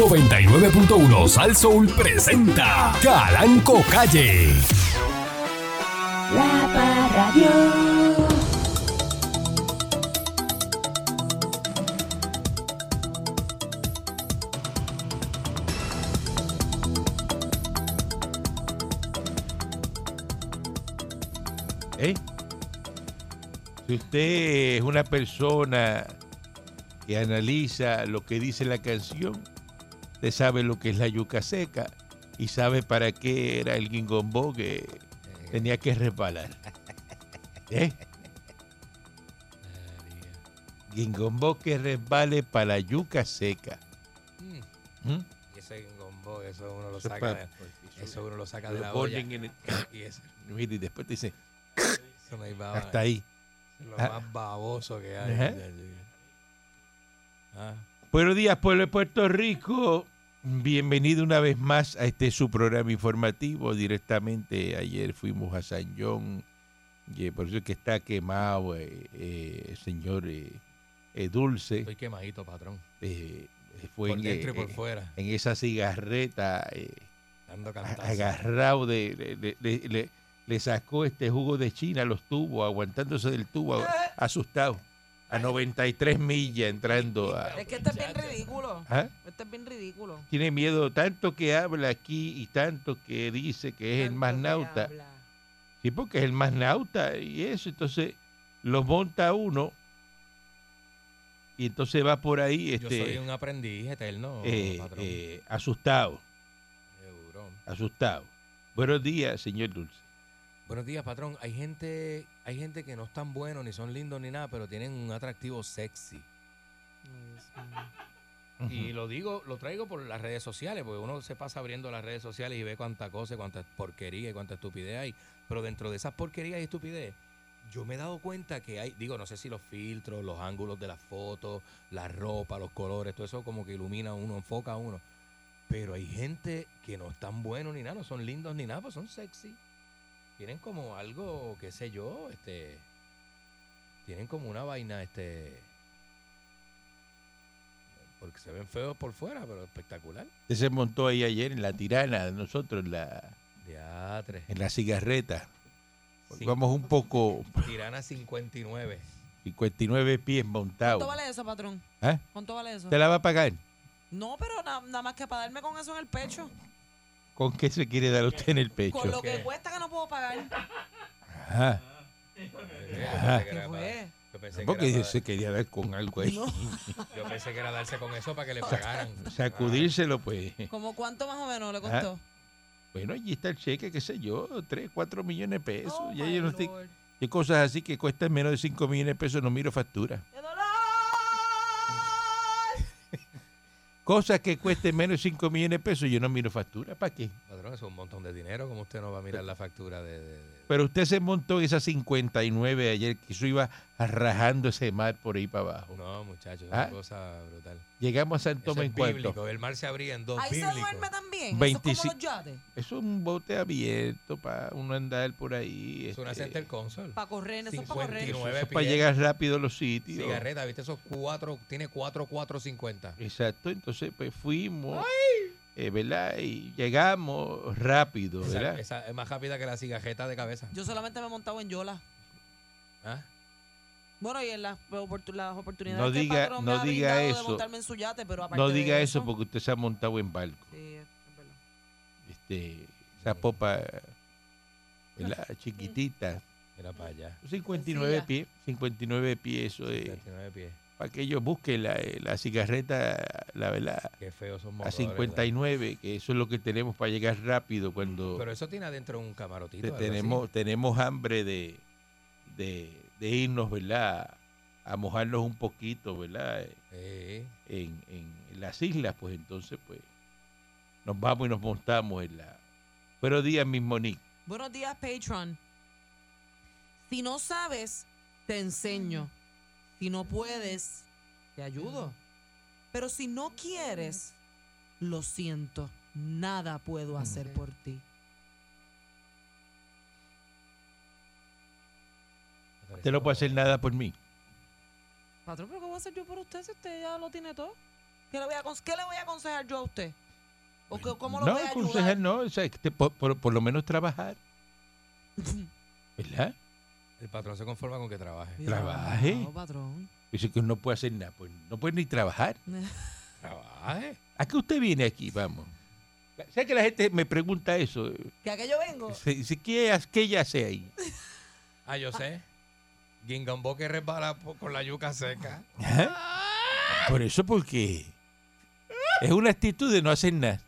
99.1 Sal Soul presenta Calanco Calle. La Parradio. ¿Eh? Si usted es una persona que analiza lo que dice la canción, usted sabe lo que es la yuca seca y sabe para qué era el guingombó que tenía que resbalar. ¿Eh? Guingombó que resbale para la yuca seca. ¿Mm? Y ese gombo, eso uno lo saca, de, eso uno lo saca de la olla. el- Y después te dice, eso no baba- hasta ahí. es lo Ah. más baboso que hay. Ah, Buenos días, pueblo de Puerto Rico. Bienvenido una vez más a este su programa informativo. Directamente ayer fuimos a San John, y por eso es que está quemado eh, eh, señor eh, eh, Dulce. estoy quemadito, patrón. eh, fue Por en, dentro y por fuera, en esa cigarreta, eh, agarrado de... le- le- le- le- le sacó este jugo de China, los tubos, aguantándose del tubo, asustado. A 93 millas entrando a... Es que este es bien ridículo. ¿Ah? Este es bien ridículo. tiene miedo tanto que habla aquí y tanto que dice que es el más Tanto nauta. habla. Sí, porque es el más nauta y eso. Entonces los monta uno y entonces va por ahí Yo soy este, un aprendiz eterno, eh, patrón. eh, asustado, Seguro. asustado. Buenos días, señor Dulce. Buenos días, patrón. Hay gente, hay gente que no es tan buenos, ni son lindos, ni nada, pero tienen un atractivo sexy. Y lo digo, lo traigo por las redes sociales, porque uno se pasa abriendo las redes sociales y ve cuánta cosa, cuánta porquería y cuánta estupidez hay. Pero dentro de esas porquerías y estupidez, yo me he dado cuenta que hay, digo, no sé si los filtros, los ángulos de las fotos, la ropa, los colores, todo eso como que ilumina a uno, enfoca a uno. Pero hay gente que no es tan bueno ni nada, no son lindos ni nada, pues son sexy. Tienen como algo, qué sé yo, este. Tienen como una vaina, este. Porque se ven feos por fuera, pero espectacular. Usted se montó ahí ayer en la tirana de nosotros, en la, Teatre. en la cigarreta. Vamos un poco, Tirana 59. 59 pies ¿Cuánto montados. vale eso, patrón? ¿Ah? ¿Cuánto vale eso? ¿Te la va a pagar? No, pero na- nada más que para darme con eso en el pecho. ¿Con qué se quiere dar usted en el pecho? Con lo que cuesta que no puedo pagar. Ajá. Ajá. ¿Qué fue? Yo pensé, que era, se quería dar con algo ahí. No. yo pensé que era darse con eso para que le pagaran. Sacudírselo, pues. ¿Cómo cuánto más o menos le Ah, costó? Bueno, allí está el cheque, qué sé yo, 3, 4 millones de pesos. Oh, ya my yo no estoy. Lord. Hay cosas así que cuestan menos de 5 millones de pesos, no miro factura. ¡Qué Cosas que cuesten menos de 5 millones de pesos, yo no miro factura. ¿Para qué? Patrón, eso es un montón de dinero. como usted no va a mirar la factura de.? de- de- Pero usted se montó en esa 59 ayer, que eso iba rajando ese mar por ahí para abajo. No, muchachos, es Ah. una cosa brutal. Llegamos a San es en cuarto. El mar se abría en dos. Ahí se duerme también. Eso es 25. como los yates. Eso es un bote abierto para uno andar por ahí. Es una este, center console. Para correr, eso es para correr. 59 eso es para llegar rápido a los sitios. Cigarreta, ¿viste? Esos cuatro, tiene cuatro, cuatro, cincuenta. Exacto, entonces pues fuimos, eh, ¿verdad? Y llegamos rápido, Esa, ¿verdad? esa es más rápida que la cigarreta de cabeza. Yo solamente me he montado en Yola. ¿Ah? Bueno, y en las, las oportunidades No que el diga- patrón no me ha diga eso. de montarme en su yate, pero aparte No de diga eso porque usted se ha montado en barco. Sí, es verdad. Este, esa popa, ¿verdad? Chiquitita. Mira para allá. 59 Sencilla. pies, 59 pies, eso es. 59 pies. Para que ellos busquen la, eh, la cigarreta, la verdad, Qué feos son a motores. 59, que eso es lo que tenemos para llegar rápido cuando Pero eso tiene adentro un camarotito. así. tenemos, tenemos hambre de, de, de irnos, ¿verdad? A mojarnos un poquito, ¿verdad? Sí. En, en las islas, pues entonces, pues, nos vamos y nos montamos en la... Buenos días, mis Monique. Buenos días, Patron. Si no sabes, te enseño. Si no puedes, te ayudo. Pero si no quieres, lo siento. Nada puedo hacer por ti. Usted no puede hacer nada por mí. Patrón, ¿pero qué voy a hacer yo por usted si usted ya lo tiene todo? ¿Qué le voy a, qué le voy a aconsejar yo a usted? ¿O que- cómo lo no, voy a aconsejar ayudar? no, o sea, por, por- por lo menos trabajar. ¿Verdad? El patrón se conforma con que trabaje. Trabaje. No, patrón. Dice que no puede hacer nada, pues no puede ni trabajar. Trabaje. ¿A qué usted viene aquí? Vamos. ¿Sabes que la gente me pregunta eso? ¿Que a qué yo vengo? Dice, dice, ¿qué, ¿qué ella hace ahí? Ah, yo sé. Gingambó que resbala po- con la yuca seca. Ajá. Por eso, porque es una actitud de no hacer nada.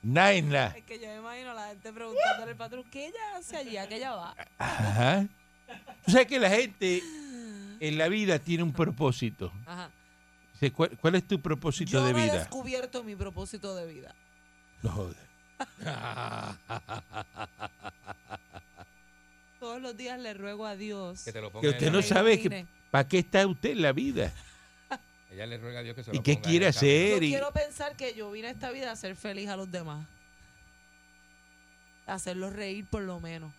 Nada es nada. Es que yo me imagino a la gente preguntándole al patrón, ¿qué ella hace allí? ¿A qué ella va? Ajá. Tú sabes que la gente en la vida tiene un propósito. Ajá. Dice, ¿cuál, cuál es tu propósito Yo de no he vida? descubierto mi propósito de vida. No jodas. Todos los días le ruego a Dios. Que te lo ponga Que usted no sabe ilumine. ¿para qué está usted en la vida. Ella le ruega a Dios que se ¿Y lo qué ponga en quiere hacer? Yo y- quiero pensar que yo vine a esta vida a hacer feliz a los demás. A hacerlos reír por lo menos.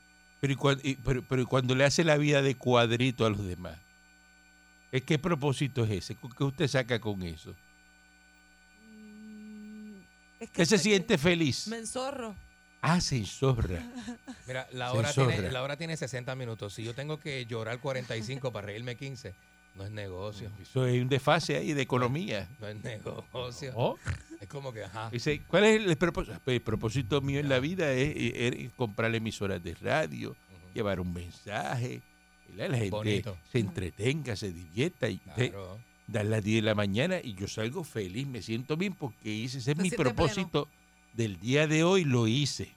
Pero, y cuan- y- pero- pero y cuando le hace la vida de cuadrito a los demás, ¿es ¿qué propósito es ese? ¿Qué usted saca con eso? Mm, es ¿Qué se que siente feliz? Me enzorro. Ah, se enzorra. Mira, la Se hora, tiene, la hora tiene 60 minutos. Si yo tengo que llorar 45 para reírme 15, no es negocio. Eso es un desfase ahí de economía. No es negocio. Oh. Es como que, ajá. Dice, ¿cuál es el propósito? Pues, el propósito mío en la vida es, es- es comprar emisoras de radio, llevar un mensaje, ¿verdad? la gente Bonito. se entretenga, se divierta y Claro. dan las 10 de la mañana y yo salgo feliz, me siento bien porque hice, ese es mi propósito del día de hoy, lo hice.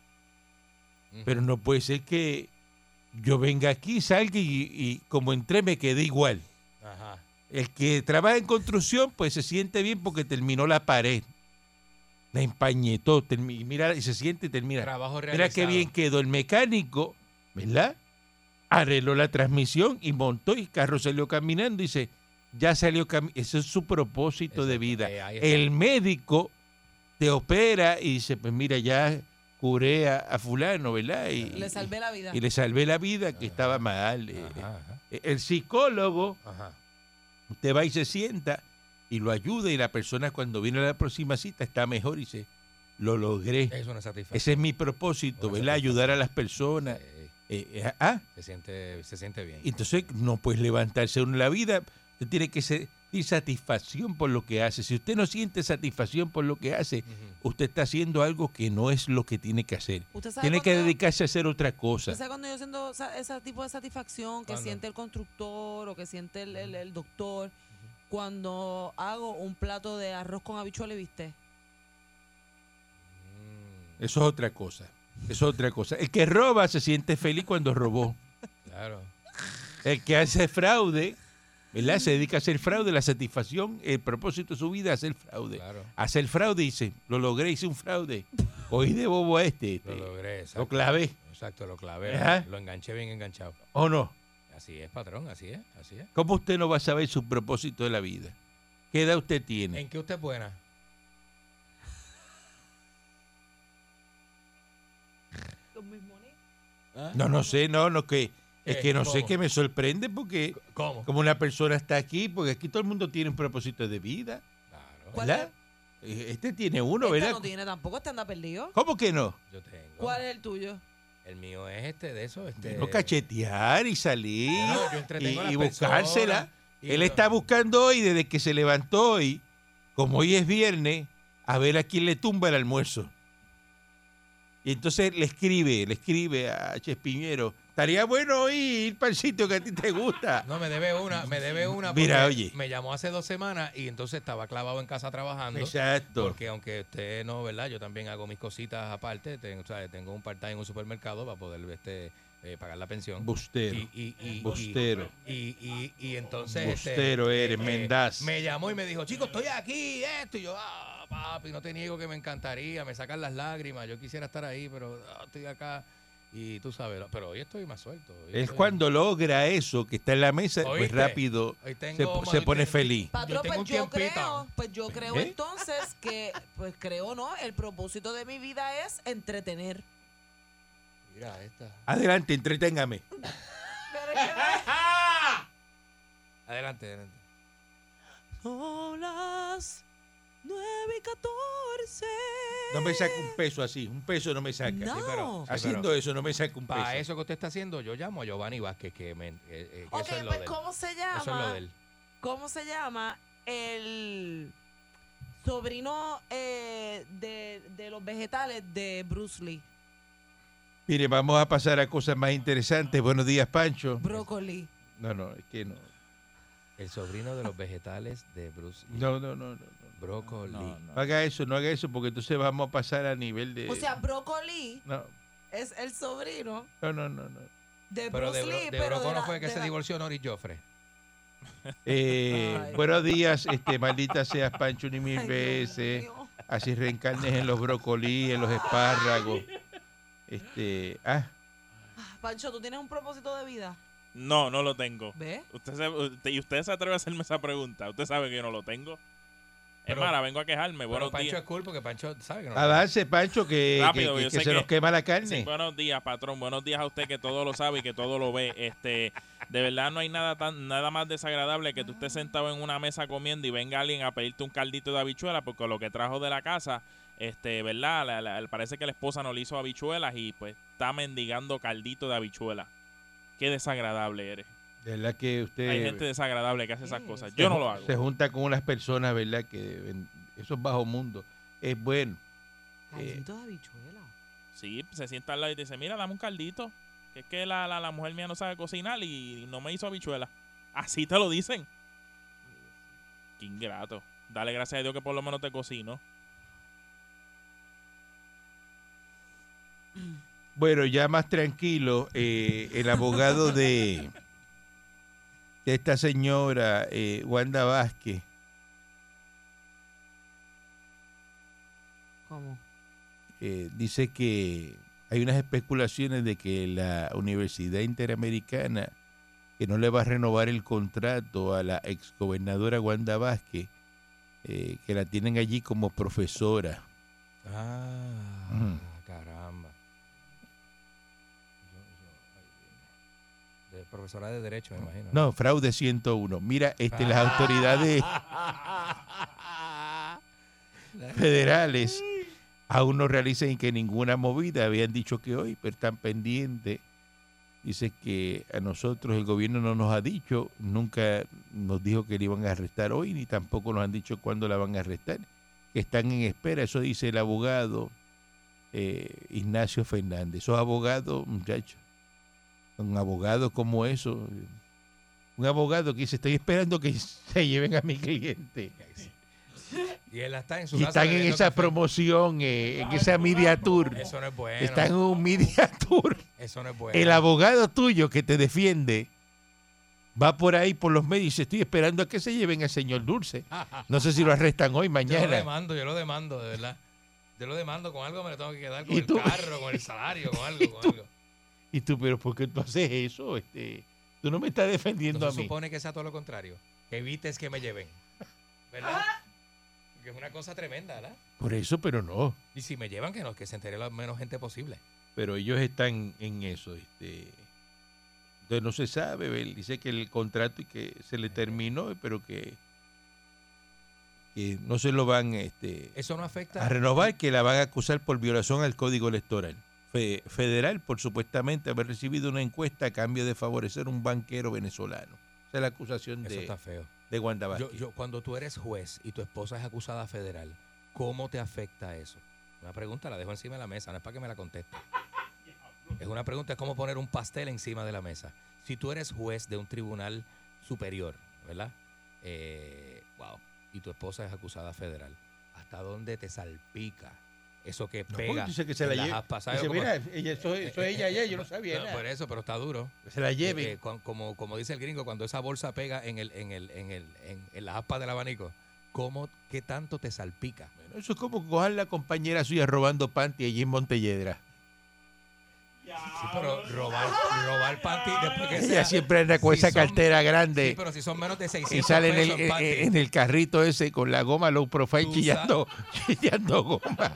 Pero no puede ser que yo venga aquí, salga y, y como entré me quedé igual. Ajá. El que trabaja en construcción, pues se siente bien porque terminó la pared. La empañetó, termi- y mira, y se siente y termina. Trabajo Mira qué bien quedó el mecánico, ¿verdad? Arregló la transmisión y montó y el carro salió caminando y dice, ya salió caminando. Ese es su propósito de vida. eh. El médico te opera y dice, pues mira, ya curé a, a fulano, ¿verdad? Y, Le salvé la vida. y le salvé la vida que estaba mal. eh, Ajá, ajá, eh, El psicólogo ajá. Usted va y se sienta y lo ayuda y la persona cuando viene a la próxima cita está mejor y dice, lo logré. Es una satisfacción. Ese es mi propósito, Una ¿verdad? Ayudar a las personas. Eh, eh, ah, se, siente, se siente bien. y entonces no puedes levantarse uno en la vida. Usted tiene que sentir satisfacción por lo que hace. Si usted no siente satisfacción por lo que hace, usted está haciendo algo que no es lo que tiene que hacer. ¿Usted sabe Tiene que dedicarse a hacer otra cosa. ¿Usted sabe cuando yo siento ese tipo de satisfacción que siente el constructor o que siente el, el- el doctor cuando hago un plato de arroz con habichuela y bistec? Mm, Eso es otra cosa. Eso es otra cosa. El que roba se siente feliz cuando robó. claro. El que hace fraude, ¿verdad? Se dedica a hacer fraude, la satisfacción, el propósito de su vida es hacer fraude. Claro. Hacer fraude dice, lo logré, hice un fraude. Hoy de bobo a este, este, Lo logré. Exacto. lo clavé, Exacto, lo clavé. Ajá. Lo enganché bien enganchado. ¿o no? Así es, patrón, así es, así es. ¿Cómo usted no va a saber su propósito de la vida? ¿Qué edad usted tiene? ¿En qué usted es buena? ¿Ah? No, no sé, no, no, que es ¿Qué? que no sé que me sorprende porque ¿Cómo? como una persona está aquí, porque aquí todo el mundo tiene un propósito de vida, Claro. ¿Cuál ¿verdad? Eh, Este tiene uno, Este ¿verdad? no tiene tampoco, este anda perdido. ¿Cómo que no? Yo tengo. ¿Cuál es el tuyo? El mío es este de eso. Este, No cachetear y salir No, yo y, entretengo a las y buscársela. personas y Él está buscando hoy, desde que se levantó hoy, como hoy es viernes, a ver a quién le tumba el almuerzo. Y entonces le escribe, le escribe a Chespiñero, estaría bueno ir para el sitio que a ti te gusta. No, me debe una, me debe una. Mira, oye. Me llamó hace dos semanas y entonces estaba clavado en casa trabajando. Exacto. Porque aunque usted no, ¿verdad? Yo también hago mis cositas aparte. Tengo, o sea, tengo un part-time en un supermercado para poder este, eh, pagar la pensión. Bustero. Y, y, y, Bustero. Y, entonces. este, Bustero eres, Mendaz. Me llamó y me dijo, chicos, estoy aquí, esto. Y yo, ah, papi, no te niego que me encantaría. Me sacan las lágrimas. Yo quisiera estar ahí, pero ah, estoy acá. Y tú sabes, pero hoy estoy más suelto. hoy Es estoy- cuando logra eso que está en la mesa, pues ¿Oíste? rápido Hoy se, pone feliz. Patrón, tengo pues un yo creo, pues yo creo ¿Eh? entonces que, pues creo, ¿no? El propósito de mi vida es entretener. Mira esta. Adelante, entreténgame. Adelante, adelante. Son las 9 y 14. No me saca un peso así, un peso no me saca. No. Sí, pero- sí, Haciendo pero eso no me saca un peso. Para eso que usted está haciendo, yo llamo a Giovanni Vázquez, que, me, eh, eh, que Ok, eso es lo pues de él. ¿cómo se Eso es lo llama? de él. ¿Cómo se llama el sobrino eh, de, de los vegetales de Bruce Lee? Mire, vamos a pasar a cosas más interesantes. Buenos días, Pancho. Brócoli. No, no, es que no. El sobrino de los vegetales de Bruce Lee. No, no, no, no. Brócoli. No haga eso, no haga eso, porque entonces vamos a pasar a nivel de. O sea, Brócoli no, es el sobrino no, no, no. no. de Pero Bruce de, Lee, de pero de la- fue que de se la- divorció Nori Joffre. Eh, buenos días, este, maldita seas, Pancho, ni mil Ay, veces. Así reencarnes en los brócolis, en los espárragos. Este, ah, Pancho, ¿tú tienes un propósito de vida? No, no lo tengo. ¿Ves? Usted se- usted- y usted se atreve a hacerme esa pregunta. Usted sabe que yo no lo tengo. Pero- es mala, vengo a quejarme. Bueno, Buenos Pancho días. es cool porque Pancho sabe que no avance, Pancho, que, Rápido, que- se que- nos quema la Sí, carne. buenos días, patrón. Buenos días a usted que todo lo sabe y que todo lo ve. Este, de verdad no hay nada tan nada más desagradable que tú estés sentado en una mesa comiendo y venga alguien a pedirte un caldito de habichuela porque lo que trajo de la casa, este, verdad, La- la- parece que la esposa no le hizo habichuelas y pues está mendigando caldito de habichuela. Qué desagradable eres. De verdad que usted Hay gente desagradable que hace esas cosas. Yo no lo hago. Se junta con unas personas, ¿verdad? Que ven- eso es bajo mundo. Es bueno. Eh, Caldito de habichuela. Sí, se sienta al lado y te dice, mira, dame un caldito. Que es que la, la, la mujer mía no sabe cocinar y no me hizo habichuela. Así te lo dicen. Qué ingrato. Dale gracias a Dios que por lo menos te cocino. Bueno, ya más tranquilo, eh, el abogado de, de esta señora, eh, Wanda Vázquez, ¿Cómo? eh, dice que hay unas especulaciones de que la Universidad Interamericana, que no le va a renovar el contrato a la exgobernadora Wanda Vázquez, eh, que la tienen allí como profesora. Ah. caramba. Yo- yo- ay, de profesora de Derecho, me imagino. No, fraude 101. Mira, este, las autoridades federales aún no realizan que ninguna movida. Habían dicho que hoy, pero están pendientes. Dice que a nosotros el gobierno no nos ha dicho, nunca nos dijo que le iban a arrestar hoy, ni tampoco nos han dicho cuándo la van a arrestar, están en espera. Eso dice el abogado eh, Ignacio Fernández. Esos abogados, muchachos, un abogado como eso, un abogado que dice, estoy esperando que se lleven a mi cliente. Y él está en su Y casa están en esa café. promoción, eh, en esa media tour. Eso no es bueno. Están en un media tour. Eso no es bueno. El abogado tuyo que te defiende va por ahí por los medios y dice, estoy esperando a que se lleven al señor Dulce. No sé si lo arrestan hoy, Yo lo mañana. demando, yo lo demando, de verdad. Yo lo demando con algo, me lo tengo que quedar con ¿Y el carro, con el salario, con algo, con algo. Y tú, pero ¿por qué tú haces eso? Este, tú no me estás defendiendo a se mí. supone que sea todo lo contrario. Que evites que me lleven. ¿Verdad? Porque es una cosa tremenda, ¿verdad? Por eso, pero no. Y si me llevan, que, no, que se entere la menos gente posible. Pero ellos están en eso. Este, entonces no se sabe. Dice que el contrato y que se le terminó, pero que, que no se lo van este, Eso no afecta. a renovar, que la van a acusar por violación al código electoral fe- federal por supuestamente haber recibido una encuesta a cambio de favorecer un banquero venezolano. Esa es la acusación Eso de, está feo. de Wanda Yo, Vázquez. yo, cuando tú eres juez y tu esposa es acusada federal, ¿cómo te afecta eso? Una pregunta, la dejo encima de la mesa, no es para que me la conteste. Es una pregunta, es como poner un pastel encima de la mesa. Si tú eres juez de un tribunal superior, ¿verdad? Eh, wow. Y tu esposa es acusada federal. ¿Hasta dónde te salpica eso que No, pega? dice que se la lleve. Dice, mira, ella, eso, eso es ella, ella, yo no sabía No, por eso, pero está duro. Se la Eh, lleve. eh, cu- como, como dice el gringo, cuando esa bolsa pega en el, en el, en el, en, en las aspas del abanico, ¿cómo, qué tanto te salpica? Bueno, eso es como coger la compañera suya robando panty allí en Montelledra. Sí, pero robar, robar panty después que Ella sea- siempre anda con si esa son- cartera Sí, grande pero si son menos de 600 y sale en el, en- en el carrito ese con la goma low profile chillando, chillando goma.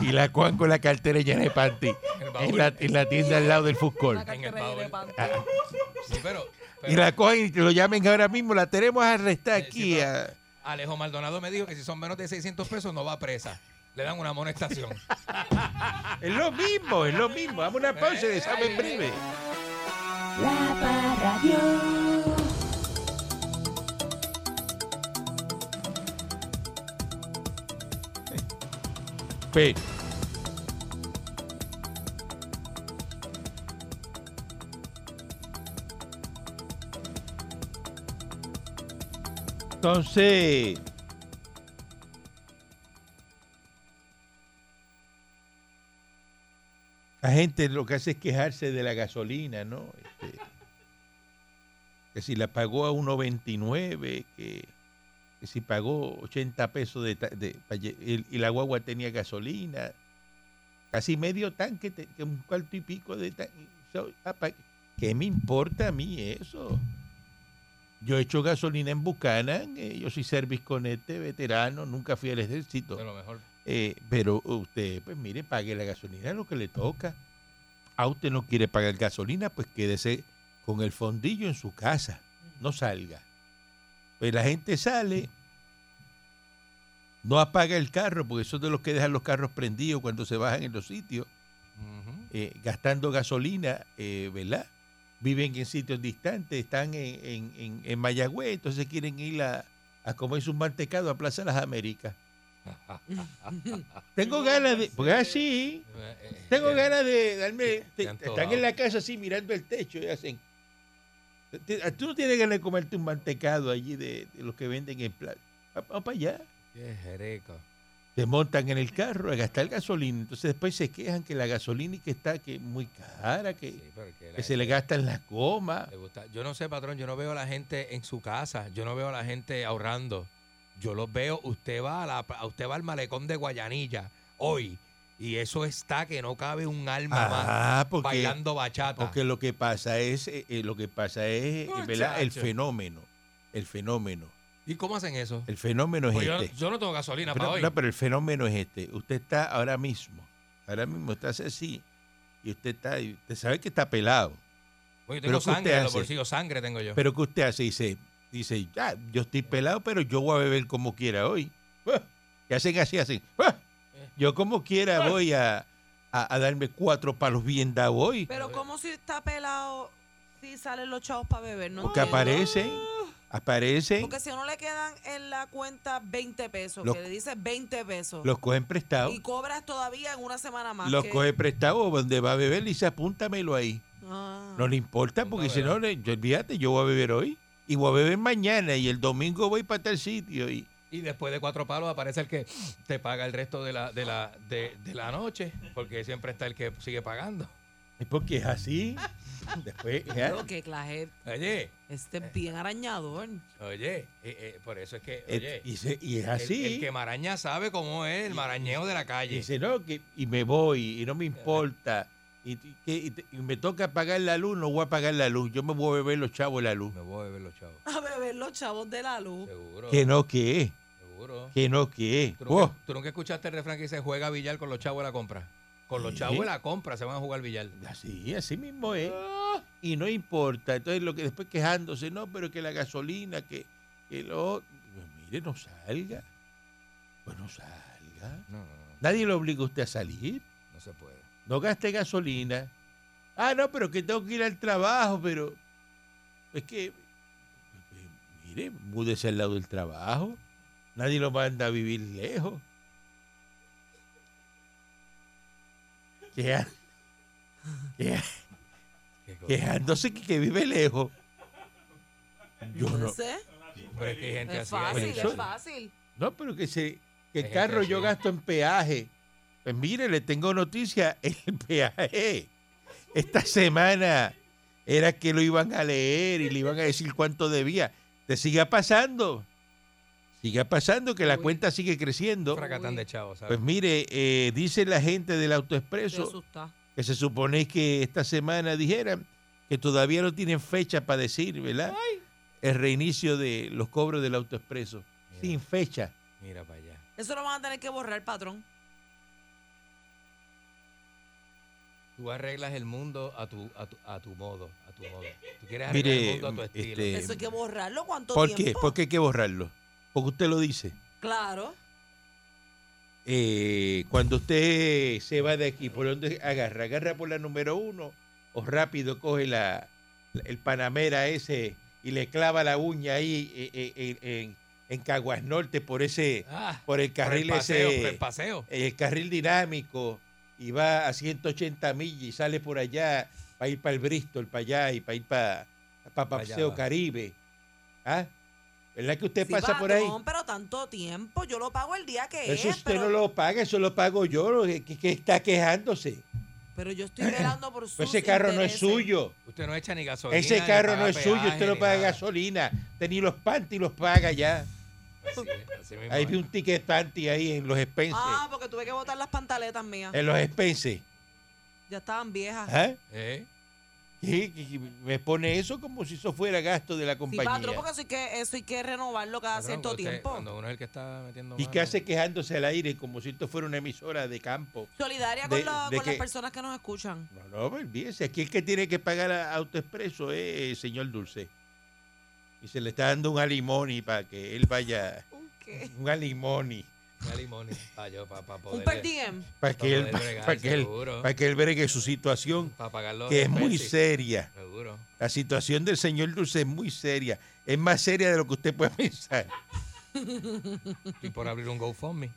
Y la Juan con la cartera llena de panty en la, en la tienda al lado del. Una En el cartera de baúl. panty. Sí, pero, Y la cogen y te lo llamen ahora mismo, la tenemos arrestada sí, aquí. pero- a- Alejo Maldonado me dijo que si son menos de 600 pesos no va presa. Le dan una amonestación. Es lo mismo, es lo mismo. Dame una pausa y desame en breve. La Parradio. Entonces, la gente lo que hace es quejarse de la gasolina, ¿no? Este, que si la pagó a 1.29, que, que si pagó 80 pesos de, de- lle- y, la guagua tenía gasolina, casi medio tanque, un cuarto y pico de tanque. ¿Qué me importa a mí eso? Yo he hecho gasolina en Buchanan, eh, yo soy service conete, veterano, nunca fui al ejército. De lo mejor. Eh, pero usted, pues mire, pague la gasolina, lo que le toca. A usted no quiere pagar gasolina, pues quédese con el fondillo en su casa, no salga. Pues la gente sale, no apaga el carro, porque son de los que dejan los carros prendidos cuando se bajan en los sitios, eh, gastando gasolina, eh, ¿verdad? Viven en sitios distantes, están en, en, en, en Mayagüez, entonces quieren ir a, a comerse un mantecado a Plaza Las Américas. Tengo ganas de, porque así, Eh, eh, tengo ganas de darme, Te- están en la casa así mirando el techo y hacen, tú no tienes ganas de comerte un mantecado allí de, de los que venden en plaza. Vamos para allá. Qué jereco. Se montan en el carro a gastar gasolina, entonces después se quejan que la gasolina y que está que muy cara, que, Sí, que se le gastan las gomas. Yo no sé, patrón, yo no veo a la gente en su casa, yo no veo a la gente ahorrando. Yo los veo, usted va a la, usted va al malecón de Guayanilla hoy y eso está que no cabe un alma más Ah, porque, bailando bachata. porque lo que pasa es, eh, eh, lo que pasa es, eh, ¿verdad? El fenómeno, el fenómeno, ¿Y cómo hacen eso? el fenómeno es Pues este. yo no tengo gasolina Pero, para hoy. no, pero el fenómeno es este. Usted está ahora mismo, ahora mismo está así y usted está, y usted sabe que está pelado. Oye, tengo ¿qué usted sangre en los bolsillos, sangre tengo yo. Pero ¿qué usted hace? Dice, dice, ya, yo estoy pelado, pero yo voy a beber como quiera hoy. Ah, Y hacen así, hacen. ah, Yo como quiera voy a, a- a darme cuatro palos bien dados hoy. Pero como si está pelado, si salen los chavos para beber, ¿no? Porque entiendo. aparecen, aparecen, Porque si a uno le quedan en la cuenta 20 pesos, Los- que le dice 20 pesos, los cogen prestados. y cobras todavía en una semana más. Los que- coge prestados donde va a beber y dice, apúntamelo ahí. Ah. No le importa porque si no, le- yo, olvídate, yo voy a beber hoy y voy a beber mañana y el domingo voy para tal sitio. Y, Y después de cuatro palos aparece el que te paga el resto de la, de la, de, de la noche, porque siempre está el que sigue pagando. es porque es así. Después, Pero que clase, Oye, este es bien arañador. oye, eh, eh, por eso es que, eh, oye, y, se- y es el- así. El, que maraña sabe cómo es el marañeo de la Y calle. dice, no, que, y me voy y no me importa. Y, y que, y te- y me toca pagar la luz, no voy a pagar la luz. Yo me voy a beber los chavos de la luz. Me voy a beber los chavos. A beber los chavos de la luz. Seguro. Que no, que. Seguro. Que no, que. ¿Tú Oh, nunca, tú nunca escuchaste el refrán que dice juega billar con los chavos de la compra? Con los Sí. chavos de la compra se van a jugar billar. así, así mismo es. Y no importa. Entonces, lo que después quejándose, no, pero que la gasolina, que, que lo. Pues mire, no salga. Pues no salga. No, no, no, Nadie lo obliga a usted a salir. no se puede. No gaste gasolina. Ah, no, pero que tengo que ir al trabajo, pero es que, eh, mire, múdese al lado del trabajo. Nadie lo manda a vivir lejos. Queja- queja-. Quejándose que, que vive lejos. Yo no. sé. Pero es que hay gente Es así. hay fácil, es fácil. No, pero que se que el carro yo gasto en peaje. Pues mire, le tengo noticia, el peaje esta semana era que lo iban a leer y le iban a decir cuánto debía. Te siga pasando. Siga pasando que la Uy. cuenta sigue creciendo. Fracatán de chavos, ¿sabes? Pues mire, eh, dice la gente del autoexpreso que se supone que esta semana dijeran que todavía no tienen fecha para decir, ¿verdad? El reinicio de los cobros del autoexpreso. Sin fecha. Mira para allá. Eso lo van a tener que borrar, patrón. Tú arreglas el mundo a tu, a tu, a tu modo, a tu modo. Tú quieres Mire, arreglar el mundo a tu estilo. este, Eso hay que borrarlo. ¿Cuánto ¿Por qué? tiempo? ¿Por qué hay que borrarlo? porque usted lo dice. Claro. Eh, cuando usted se va de aquí, ¿por dónde agarra? ¿Agarra por la número uno o rápido coge la, el Panamera ese y le clava la uña ahí eh, eh, eh, en, en Caguas Norte por ese, Ah, por el carril por el paseo, ese, por el paseo. el carril dinámico y va a 180 millas y sale por allá para ir para el Bristol, para allá y para ir para, para Paseo. Caribe. ¿Ah? ¿Verdad que usted Sí, pasa por ahí? pero tanto tiempo. Yo lo pago el día que Eso es. usted pero, no lo paga, eso lo pago yo, lo que, que está quejándose. pero yo estoy velando por Pues ese carro no es suyo. Usted no echa ni gasolina. Ese carro no es suyo, usted no paga nada. gasolina. Usted ni los panty los paga ya. Así es, así mismo Ahí vi un ticket panty ahí en los Spencer. Ah, porque tuve que botar las pantaletas mías. En los Spencer. Ya estaban viejas. ¿Ah? ¿Eh? ¿Qué? ¿Qué- qué? Me pone eso como si eso fuera gasto de la Sí, compañía. patrón, porque eso hay, que, eso hay que renovarlo cada cierto usted- tiempo. Cuando uno es el que está metiendo ¿Y qué hace quejándose al aire como si esto fuera una emisora de campo? Solidaria de- con, la- de con las personas que nos escuchan. No, no, olvídese. Aquí el que tiene que pagar a AutoExpreso es el señor Dulce. Y se le está dando un alimoni para que él vaya. ¿Qué? Un alimoni. Una limones para yo, para, para Un poder. per diem. Para Pa' que, él, para, que él, para que él bregue su situación, Para pagarlo. que es muy seria. Seguro. La situación del señor Dulce es muy seria. Es más seria de lo que usted puede pensar. Y por abrir un GoFundMe.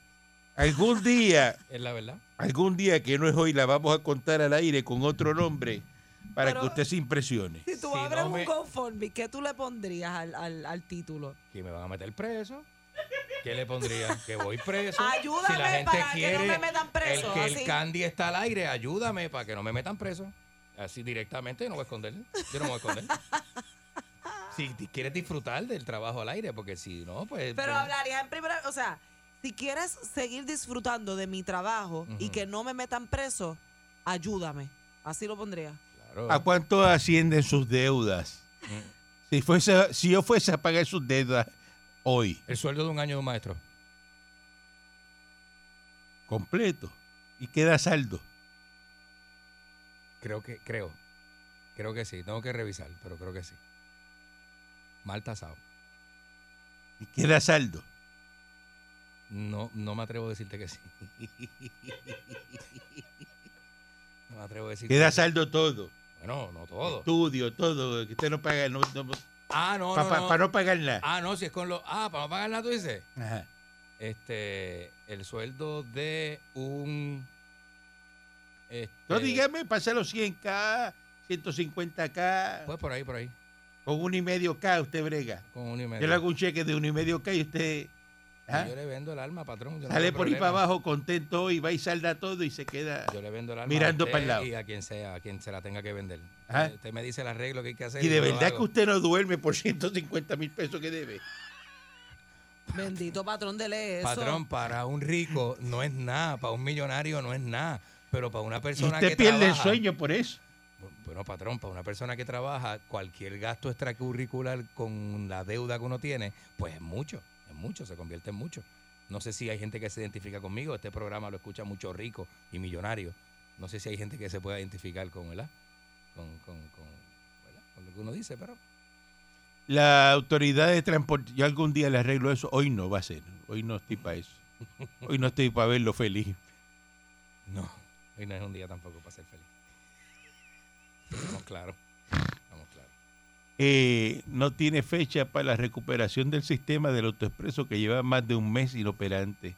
Algún día, Es la verdad. algún día que no es hoy, la vamos a contar al aire con otro nombre para Pero- que usted se impresione. Si tú Si abres no un me- GoFundMe, ¿qué tú le pondrías al, al, al título? Que me van a meter preso. ¿Qué le pondría? Que voy preso. Ayúdame si la gente para que quiere no me metan preso, El que así. el candy está al aire, ayúdame para que no me metan preso. Así directamente, no voy a esconder. Yo no me voy a esconder. Si quieres disfrutar del trabajo al aire, porque si no, pues. Pero pues, hablarías en primera, o sea, si quieres seguir disfrutando de mi trabajo y que no me metan preso, ayúdame. Así lo pondría. Claro. ¿A cuánto ascienden sus deudas? Si, fuese, si yo fuese a pagar sus deudas hoy, El sueldo de un año de un maestro. completo, y queda saldo. Creo que, creo. Creo que sí. Tengo que revisar, pero creo que sí. Mal tasado. Y queda saldo. No, no me atrevo a decirte que sí. No me atrevo a decirte Queda que saldo todo. Bueno, no todo. Estudio, todo. Que usted no paga, no, Ah, no, para no, no. no pagar nada. Ah, no, si es con los. Ah, para no pagar nada, tú dices. Ajá. Este. El sueldo de un. Este, No, dígame, pasa los 100K, 150K, Pues por ahí, por ahí. con uno y medio K usted brega. Con uno y medio. Yo le hago un cheque de uno y medio K y usted ¿ah? Yo le vendo el alma, patrón. yo sale por ahí para abajo contento y va y salda todo y se queda. Yo le vendo el alma mirando a usted pa'l lado. Y a quien sea, a quien se la tenga que vender. Ajá. Usted- me dice el arreglo que hay que hacer. Y de verdad que usted no duerme por 150 mil pesos que debe. Bendito patrón, dele eso. Patrón, para un rico no es nada, para un millonario no es nada, pero para una persona usted que pierde el trabaja, sueño por eso. Bueno, patrón, para una persona que trabaja, cualquier gasto extracurricular con la deuda que uno tiene, pues es mucho, mucho, se convierte en mucho. No sé si hay gente que se identifica conmigo, este programa lo escucha mucho rico y millonario. No sé si hay gente que se pueda identificar con, ¿verdad? Con, con, con, ¿verdad? con lo que uno dice, pero La autoridad de transporte, yo algún día le arreglo eso. Hoy no va a ser. Hoy no estoy para eso. Hoy no estoy para verlo feliz. no, hoy no es un día tampoco para ser feliz. Estamos claros. Eh, no tiene fecha para la recuperación del sistema del autoexpreso que lleva más de un mes inoperante.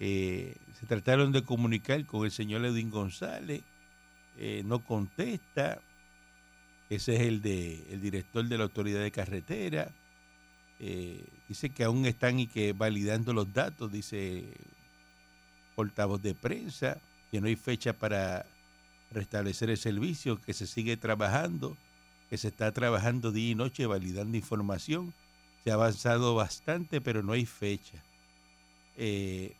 Eh, se trataron de comunicar con el señor Edwin González, eh, no contesta. Ese es el de el director de la autoridad de carretera. Eh, dice que aún están y que validando los datos, dice portavoz de prensa, que no hay fecha para restablecer el servicio, que se sigue trabajando que se está trabajando día y noche validando información. Se ha avanzado bastante, pero no hay fecha. Eh,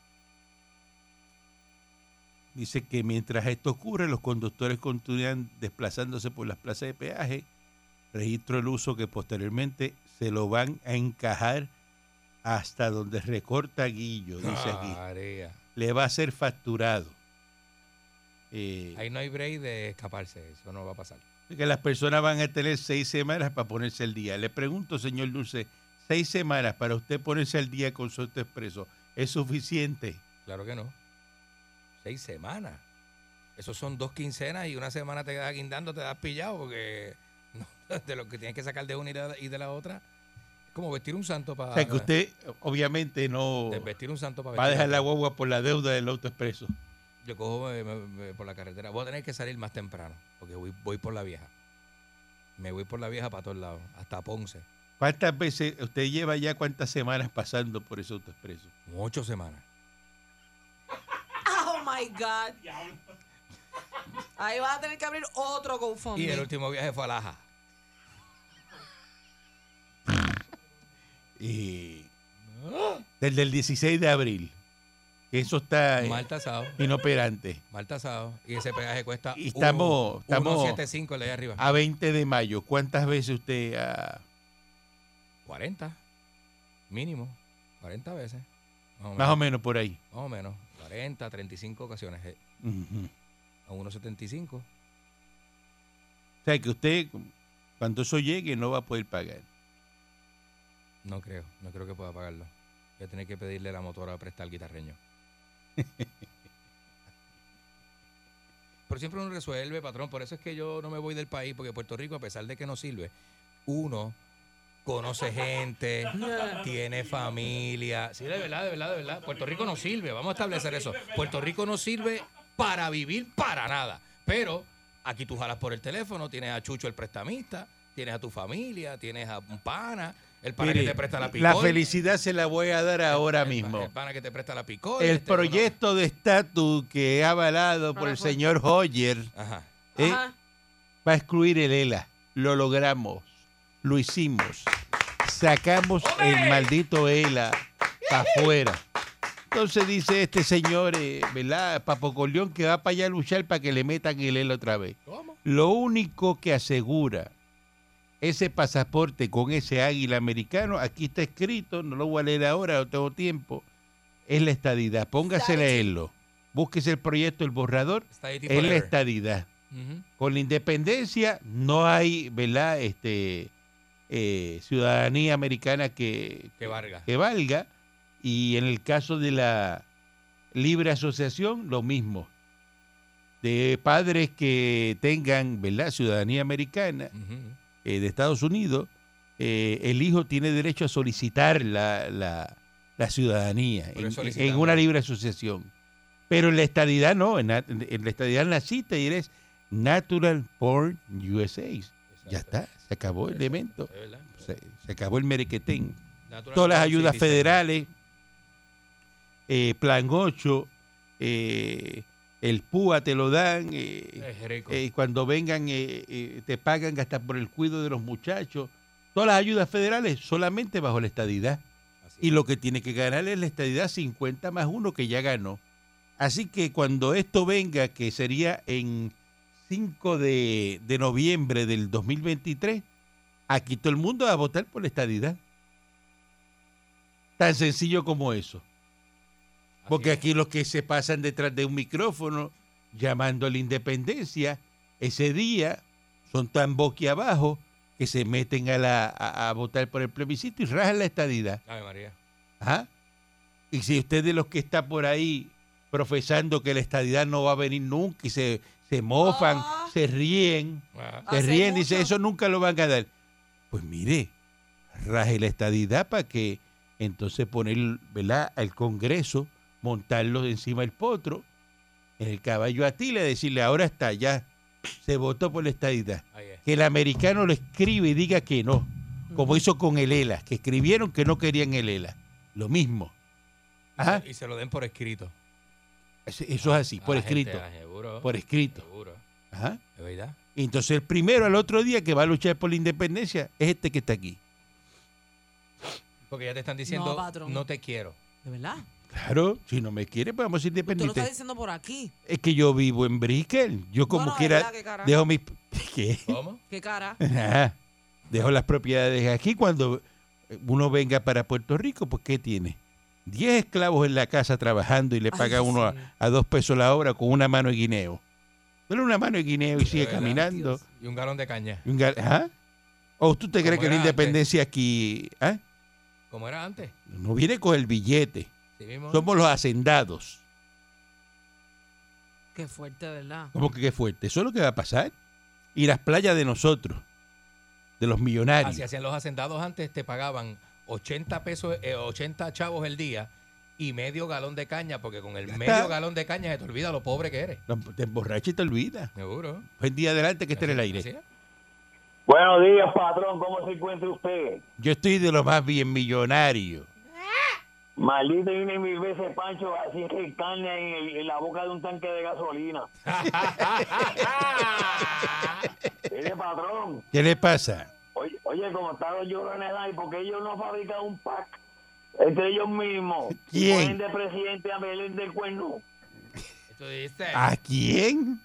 dice que mientras esto ocurre, los conductores continúan desplazándose por las plazas de peaje. Registro el uso que posteriormente se lo van a encajar hasta donde recorta Guillo, dice aquí. María. Le va a ser facturado. Eh, Ahí no hay break de escaparse, eso no va a pasar. Que las personas van a tener seis semanas para ponerse al día. Le pregunto, señor Dulce, seis semanas para usted ponerse al día con su expreso es suficiente. Claro que no. Seis semanas. Esos son dos quincenas y una semana te quedas guindando, te das pillado porque no, de lo que tienes que sacar de una y de la, otra. Es como vestir un santo para. O sea que usted obviamente no Vestir un santo para va a dejar la guagua por la deuda del autoexpreso. Yo cojo eh, me- me- por la carretera. Voy a tener que salir más temprano porque voy, voy por la vieja. Me voy por la vieja para todos lados, hasta Ponce. ¿Cuántas veces usted lleva ya cuántas semanas pasando por ese autoexpreso? Ocho semanas. Oh my God. Ahí vas a tener que abrir otro Y GoFundMe. el último viaje fue a Laja. Y desde el 16 de abril. Eso está eh, Mal tasado. inoperante. Mal tasado. Y ese peaje cuesta. Y estamos- uno- estamos- 1.75 el de ahí arriba. A 20 de mayo, ¿cuántas veces usted ha... 40. Mínimo. 40 veces. Más o menos. Más o menos por ahí. Más o menos. 40, 35 ocasiones. eh, Ujú. A 1.75. O sea que usted, cuando eso llegue, no va a poder pagar. No creo. No creo que pueda pagarlo. Voy a tener que pedirle la motora a prestar al guitarreño. Pero siempre uno resuelve, patrón. Por eso es que yo no me voy del país, porque Puerto Rico, a pesar de que no sirve, uno conoce gente, tiene familia. Sí, de verdad, de verdad, de verdad. Puerto Rico no sirve, vamos a establecer eso. Puerto Rico no sirve para vivir para nada. Pero aquí tú jalas por el teléfono, tienes a Chucho el prestamista, tienes a tu familia, tienes a un pana, el pana que te presta la la picol. felicidad se la voy a dar ahora el mismo. El pana que te presta la picol. El este, proyecto de estatus que he avalado por el señor Hoyer Ajá. eh, Ajá. va a excluir el ELA. Lo logramos. Lo hicimos. Sacamos el maldito ELA para afuera. Entonces dice este señor, eh, ¿verdad? Papo Corleón, que va para allá a luchar para que le metan el ELA otra vez. ¿Cómo? Lo único que asegura ese pasaporte con ese águila americano, aquí está escrito, no lo voy a leer ahora, no tengo tiempo, es la estadidad. Póngase a leerlo. Búsquese el proyecto, el borrador, es la estadidad. Con la independencia no hay, ¿verdad? Este, eh, ciudadanía americana que, Que valga. que valga. Y en el caso de la libre asociación, lo mismo. De padres que tengan, ¿verdad? Ciudadanía americana. Eh, de Estados Unidos, eh, el hijo tiene derecho a solicitar la, la- la ciudadanía en, una libre asociación. Pero en la estadidad no, en, la- en la estadidad naciste y eres Natural Born USA. Ya está, se acabó el verdad. se, se acabó el merequetén. Natural Todas las ayudas federales, eh, Plan 8, eh, el PUA te lo dan, eh, Es rico. eh, cuando vengan eh, eh, te pagan hasta por el cuidado de los muchachos. Todas las ayudas federales solamente bajo la estadidad. Así Y lo que tiene que ganar es la estadidad 50 más uno que ya ganó. Así que cuando esto venga, que sería en 5 de, de noviembre del 2023, aquí todo el mundo va a votar por la estadidad. Tan sencillo como eso. Porque aquí los que se pasan detrás de un micrófono llamando a la independencia, ese día son tan boquiabajo que se meten a, la, a, a votar por el plebiscito y rajan la estadidad. Ave María. Ajá. Y si usted de los que está por ahí profesando que la estadidad no va a venir nunca y se, se mofan, Ah. se ríen, Ah, se Hace ríen, dice, mucho. eso nunca lo van a dar. Pues mire, raje la estadidad para que entonces poner, ¿verdad?, al Congreso, montarlo encima del potro, en el caballo Atila, decirle, ahora está, ya se votó por la estadidad. Que el americano lo escribe y diga que no, como hizo con el ELA, que escribieron que no querían el ELA. Lo mismo. Ajá. Y se lo den por escrito. Eso eso es así, A por gente, escrito. ah, seguro. Por escrito. Seguro. Ajá. ¿Es verdad? Y entonces el primero al otro día que va a luchar por la independencia es este que está aquí. Porque ya te están diciendo, No, no, te quiero. ¿De verdad? Claro, si no me quiere, pues ser Tú lo estás independientes. diciendo por aquí. Es que yo vivo en Brickell. Yo como no, quiera ¿verdad? ¿Qué cara? dejo mis... ¿Qué? ¿Cómo? ¿Qué cara? Ajá. Dejo las propiedades aquí cuando uno venga para Puerto Rico, pues ¿qué tiene? Diez esclavos en la casa trabajando y le Ay, paga uno a, sí. a dos pesos la hora con una mano de guineo. Dale una mano de guineo y sigue verdad, caminando. Y un galón de caña. Y un gal- ¿Ah? ¿O tú te crees que la antes. independencia aquí... ¿ah? como era antes. No viene con el billete. Mismo. Somos los hacendados. Qué fuerte, ¿verdad? ¿Cómo que qué fuerte? Eso es lo que va a pasar. Y las playas de nosotros, de los millonarios. Así hacían los hacendados antes, te pagaban 80 pesos, eh, 80 chavos el día y medio galón de caña, porque con el medio está. galón de caña se te olvida lo pobre que eres. Te emborracha y te olvida. Seguro. Buen día adelante que esté en el aire. Buenos días, patrón. ¿Cómo se encuentra usted? Yo estoy de lo más bien millonario. Maldito y una y mil veces, Pancho, así que carne en, el- en la boca de un tanque de gasolina. Mire, patrón. ¿Qué le pasa? Oye, oye como están los llorones ahí, porque ellos no fabrican un pack entre ellos mismos. ¿Quién? Ponen de presidente a Belén del Cuerno. ¿A quién?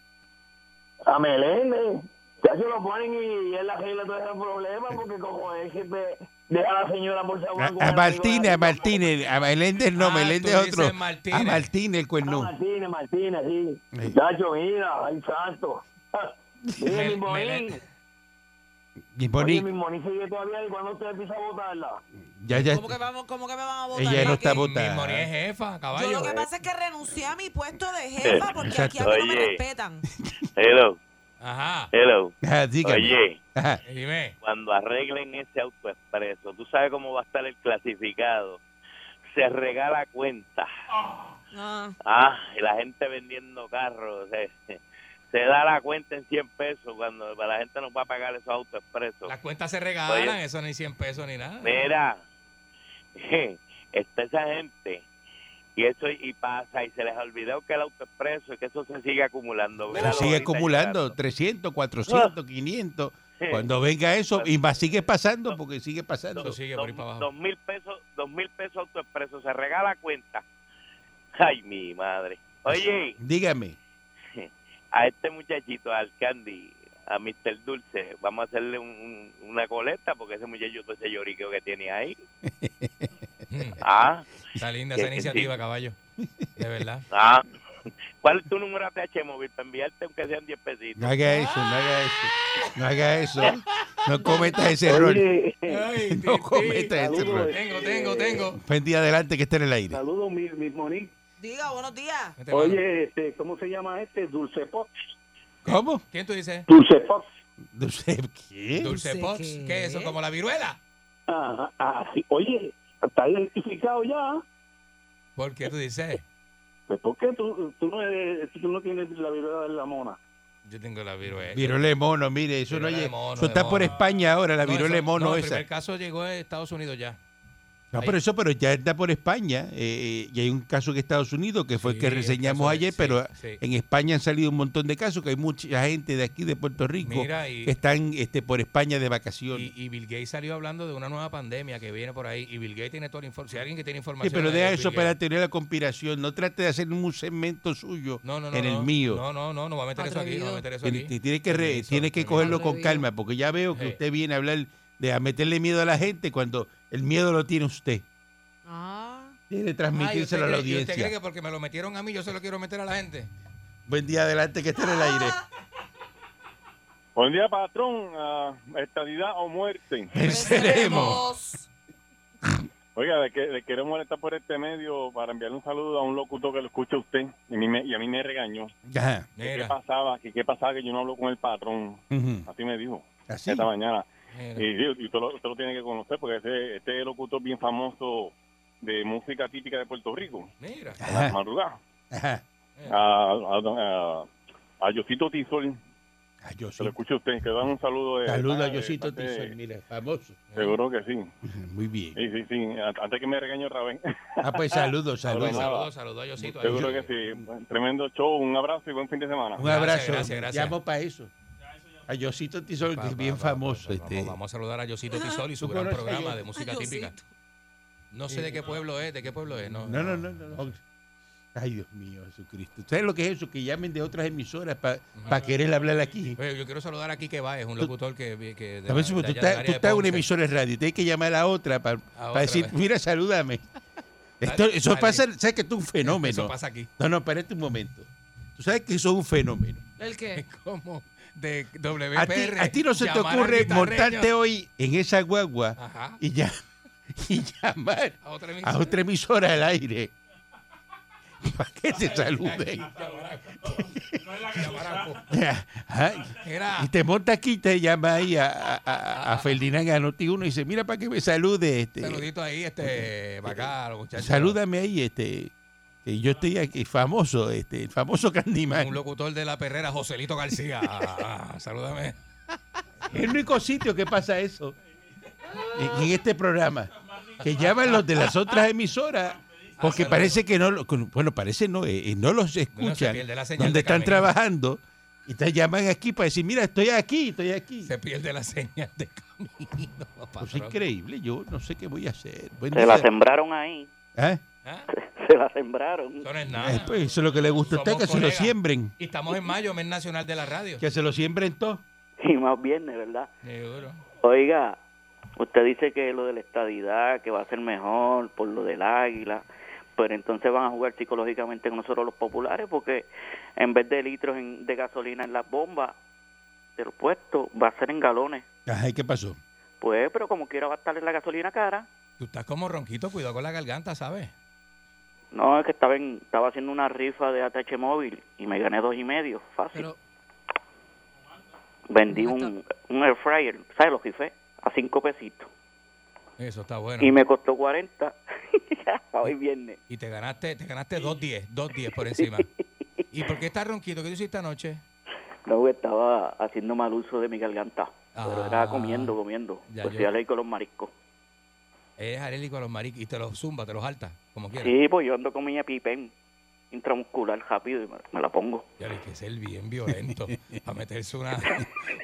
A Meléndez. Ya se lo ponen y, y él arregla todo ese problema, porque como es que te deja a la señora por A, saber a Martínez, a Martínez, a Meléndez no, Ah, Meléndez tú es otro. Martínez. A Martínez el Ah, cuerno. Martínez, Martínez, sí. Sí. Chacho, mira, ay, santo. Mire, mi sigue todavía y cuando usted empieza a votarla. ya, ya. ¿Cómo que, vamos, ¿Cómo que me van a votar? Ella no ¿Para está qué? votada. Mi Moni es jefa, Yo caballo. lo que pasa es que renuncié a mi puesto de jefa porque aquí a mí no me Oye. respetan. Hello, Ajá. hello. Oye. Dime. cuando arreglen ese autoexpreso, ¿tú sabes cómo va a estar el clasificado? Se regala cuenta. Ah, Ah, y la gente vendiendo carros. Se, se da la cuenta en 100 pesos cuando la gente no va a pagar esos autoexpresos. Las cuentas se regalan, Oye. eso ni 100 pesos ni nada. Mira, está esa gente y eso y pasa y se les ha olvidado que el autoexpreso y que eso se sigue acumulando. Se sigue acumulando llegando. 300, 400, 500. Cuando venga eso, y más sigue pasando porque sigue pasando. Eso sigue por ahí para abajo. Dos mil pesos, dos mil pesos autoexpreso, se regala cuenta. Ay, mi madre. Oye, Dígame. a este muchachito, al Candy, a Mr. Dulce, vamos a hacerle un- una coleta porque ese muchacho, todo ese lloriqueo que tiene ahí. Ah, Está linda esa iniciativa, sí. caballo. De verdad. ah. ¿Cuál es tu número ATH móvil para enviarte aunque sean 10 pesitos? No haga eso, no haga eso. No haga eso. No cometas ese error. Ay, No cometas ese error. Tengo, tengo, tengo. Día adelante que esté en el aire. saludos, mi, mi diga, buenos días. Oye, este, ¿cómo se llama este? Dulce Pox. ¿Cómo? ¿Quién tú dices? Dulce Pox. Dulce, ¿Qué? Dulce ¿Dulce Pox. qué? ¿Qué es eso? ¿Como la viruela? Ajá, ah, sí. Oye, está identificado ya. ¿Por qué tú dices? Pues, ¿por qué tú, tú, no, eres- tú no tienes la viruela de la mona? Yo tengo la viruela. Viruela de mono, mire, eso no Viruela llega. mono, Eso está por. España ahora, la No, viruela de mono no, el esa. primer caso llegó a Estados Unidos ya. No, pero eso, pero ya está por España. eh, y hay un caso en Estados Unidos que fue el Sí, que reseñamos de- ayer, sí, pero sí. en España han salido un montón de casos que hay mucha gente de aquí de Puerto Rico Mira, y, que están este, por España de vacaciones. y, y Bill Gates salió hablando de una nueva pandemia que viene por ahí. Y Bill Gates tiene toda la información. Si alguien que tiene Sí, información. pero es deja eso para la teoría de la conspiración. No trate de hacer un segmento suyo No, no, no. en el no. mío. No, no, no, no va a meter eso aquí. No va a meter eso Tiene, aquí. tiene que, re- tiene que cogerlo con calma, porque ya veo que Sí. usted viene a hablar de a meterle miedo a la gente cuando el miedo lo tiene usted. Ah, Tiene Ah, ¿y usted transmitírselo a la cree- y usted cree audiencia. que porque me lo metieron a mí yo se lo quiero meter a la gente? Buen día adelante que esté en el aire. Buen día, patrón. Ah, estadidad o muerte. Venceremos. Oiga, le, que- le quiero molestar por este medio para enviarle un saludo a un locutor que lo escucha a usted y a mí me, y a mí me regañó. Ajá. Que ¿Qué pasaba? Que qué pasaba que yo no hablo con el patrón? Ujú. Así me dijo Así. esta mañana. Y, sí, y usted, lo, usted lo tiene que conocer porque ese, este locutor bien famoso de música típica de Puerto Rico, Mira. a la Ajá. madrugada. Ajá. A, a, a, a Yosito Tizol, yo se sí. lo escucha a usted, que da un saludo. De, Saluda a Yosito de- Tizol, mira, famoso. Seguro que sí. Muy bien. Sí, sí, sí. Antes que me regañe otra vez. Ah, pues saludos, saludos. Saludos, saludos a Yosito. Seguro que sí. Tremendo show. Un abrazo y buen fin de semana. Un Gracias, abrazo. gracias, gracias. Llamo para eso. A Yosito Tizol, que Pa, es pa, bien pa, pa, famoso. pa, este. Vamos, vamos a saludar a Yosito Tisol y su ¿Tú gran programa de música Ay, típica. No sé de qué pueblo es, de qué pueblo es. No, No, no, no, no. no. Ay, Dios mío, Jesucristo. ¿Sabes lo que es eso? Que llamen de otras emisoras para querer hablar aquí. Oye, yo quiero saludar a Quique Baez, un locutor que... que de A si de tú estás, tú en una emisora de radio, tienes que llamar a otra para A otra, decir, mira, salúdame. Esto- Dale, eso dale. pasa, ¿sabes que esto es un fenómeno? Eso pasa aquí. No, no, espérate un momento. Tú sabes que eso es un fenómeno. ¿el qué? Como de WPR. A ti, a ti no se te ocurre montarte hoy en esa guagua Ajá. y ya y llamar A otra a emisora. otra emisora al aire para que te saluden. Y te monta aquí y te llama ahí a, a, a- a Ferdinand Anotti uno y dice, mira para que me salude. Este, saludito ahí, este, para acá, los muchachos. salúdame ahí, este, que yo estoy aquí, famoso, este, el famoso Candyman. Un locutor de la perrera, Joselito García. Ah, salúdame. Es el único sitio que pasa eso en, en este programa. Que llaman los de las otras emisoras. Porque Ah, parece que no, bueno, parece no, eh, eh, no los escuchan pierde la señal donde de están trabajando y te llaman aquí para decir, mira, estoy aquí, estoy aquí. Se pierde la señal de camino. Pues patrón. increíble, yo no sé qué voy a hacer. Buen Se día. la sembraron ahí. ¿Ah? ¿Ah? Se la sembraron. Eso no es Eh, nada. pues, eso es lo que le gusta a usted, que se lo siembren. Y estamos en mayo, mes nacional de la radio. Que se lo siembren todo. Y más viernes, ¿verdad? Seguro. Oiga, usted dice que lo de la estadidad, que va a ser mejor por lo del águila, pero entonces van a jugar psicológicamente con nosotros los populares, porque en vez de litros en- de gasolina en las bombas de los puestos, va a ser en galones. Ajá, ¿y qué pasó? Pues, pero como quiera va a estar la gasolina cara. Tú estás como ronquito, cuidado con la garganta, ¿sabes? No, es que estaba, en- estaba haciendo una rifa de ATH móvil y me gané dos y medio, fácil. Pero, Vendí un, un air fryer, ¿sabes? Lo rifé a cinco pesitos. Eso está bueno. Y me costó 40 hoy viernes. Y te ganaste, te ganaste 2.10, 2.10 por encima. ¿Y por qué estás ronquito? ¿Qué hiciste anoche? No, estaba haciendo mal uso de mi garganta. Pero Ah. era comiendo, comiendo. Ya, pues yo- soy alérgico a los mariscos. Eres alérgico a los maricos y te los zumba, te los alta, como quieras. Sí, pues yo ando con mi EpiPen intramuscular rápido y me, me la pongo. Ya hay que ser bien violento para meterse una,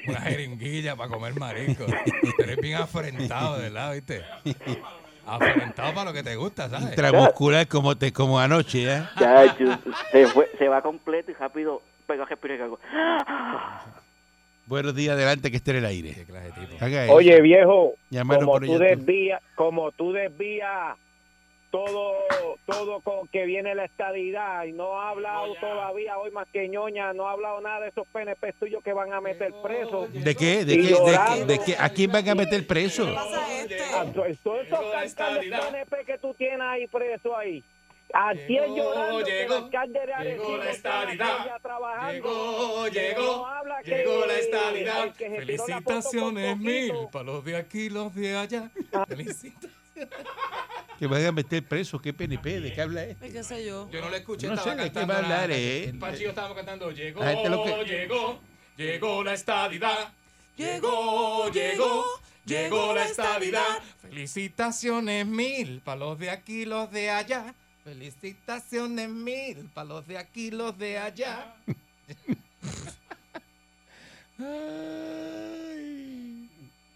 una jeringuilla para comer marisco. Eres bien afrentado, de verdad, ¿viste? Afrentado para lo que te gusta, ¿sabes? Intramuscular como, te, como anoche, ¿eh? Ya, chu- se, fue, se va completo y rápido pega respirar y hago. Buenos días, adelante, que esté en el aire. Qué clase de tipo. Haga eso. Oye, viejo, como por tú ella. desvías, como tú desvías todo, todo con que viene la estadidad y no ha hablado todavía hoy más que ñoña, no ha hablado nada de esos PNP tuyos que van a meter presos. ¿De qué? ¿De qué? ¿De qué? ¿De qué? ¿A quién van a meter preso? ¿qué pasa este? Todos esos PNP que tú tienes ahí preso ahí. ¿A quién llorando? que el llegó, alcalde de Arecibo llegó la trabajando. Llegó, llegó, llegó la con Felicitaciones mil para los de aquí, los de allá. Felicitaciones. Que van a meter preso. ¿Qué PNP? ¿De qué habla este? ¿Qué sé yo? Yo no le escuché, No estaba sé de qué cantando. va a hablar, la- eh. El Panchillo estábamos cantando. Llegó, lo que- llegó, llegó la estadidad. Llegó, llegó, llegó la estadidad. Felicitaciones mil para los de aquí, los de allá. Felicitaciones mil para los de aquí, los de allá.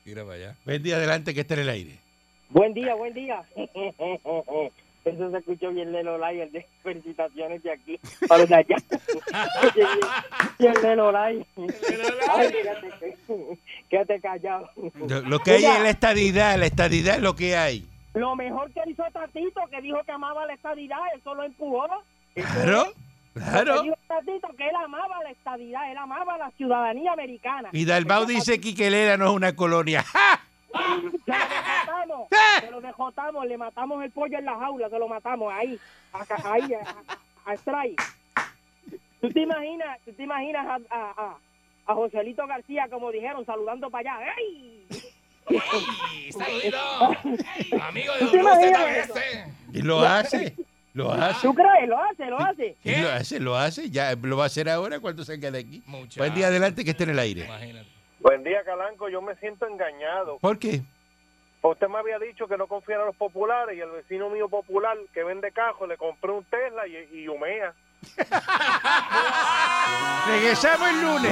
Mira para allá. Buen día, adelante, que esté en el aire. Buen día, buen día. Eso se escuchó bien Lelo Lai, de felicitaciones de aquí para los de allá. Bien Lelo Lai. Ay, quédate, quédate callado. Lo, lo que hay Mira. es la estadidad. La estadidad es lo que hay. Lo mejor que hizo Tatito, que dijo que amaba la estadidad, eso lo empujó. Claro, claro. Dijo Tatito, que él amaba la estadidad, él amaba la ciudadanía americana. Y Dalmau dice que Quiquelera no es una colonia. ¡Ja! Se lo dejotamos, se lo dejotamos, le matamos el pollo en la jaula, se lo matamos ahí, acá, ahí, a, a, a. ¿Tú te imaginas, tú te imaginas a, a, a, a Joselito García, como dijeron, saludando para allá? ¡Ey! ¡Saludito! Amigo de ¿Tú te imaginas WZBS. Y lo hace. Lo hace. ¿Tú crees? Lo hace, lo hace. Y lo hace, lo hace. Ya lo va a hacer ahora cuando salga de aquí. Buen día, adelante, que esté en el aire. Imagínate. Buen día, Calanco. Yo me siento engañado. ¿Por qué? Usted me había dicho que no confiara en los populares y el vecino mío popular que vende cajos le compré un Tesla y, y humea. Regresamos el lunes.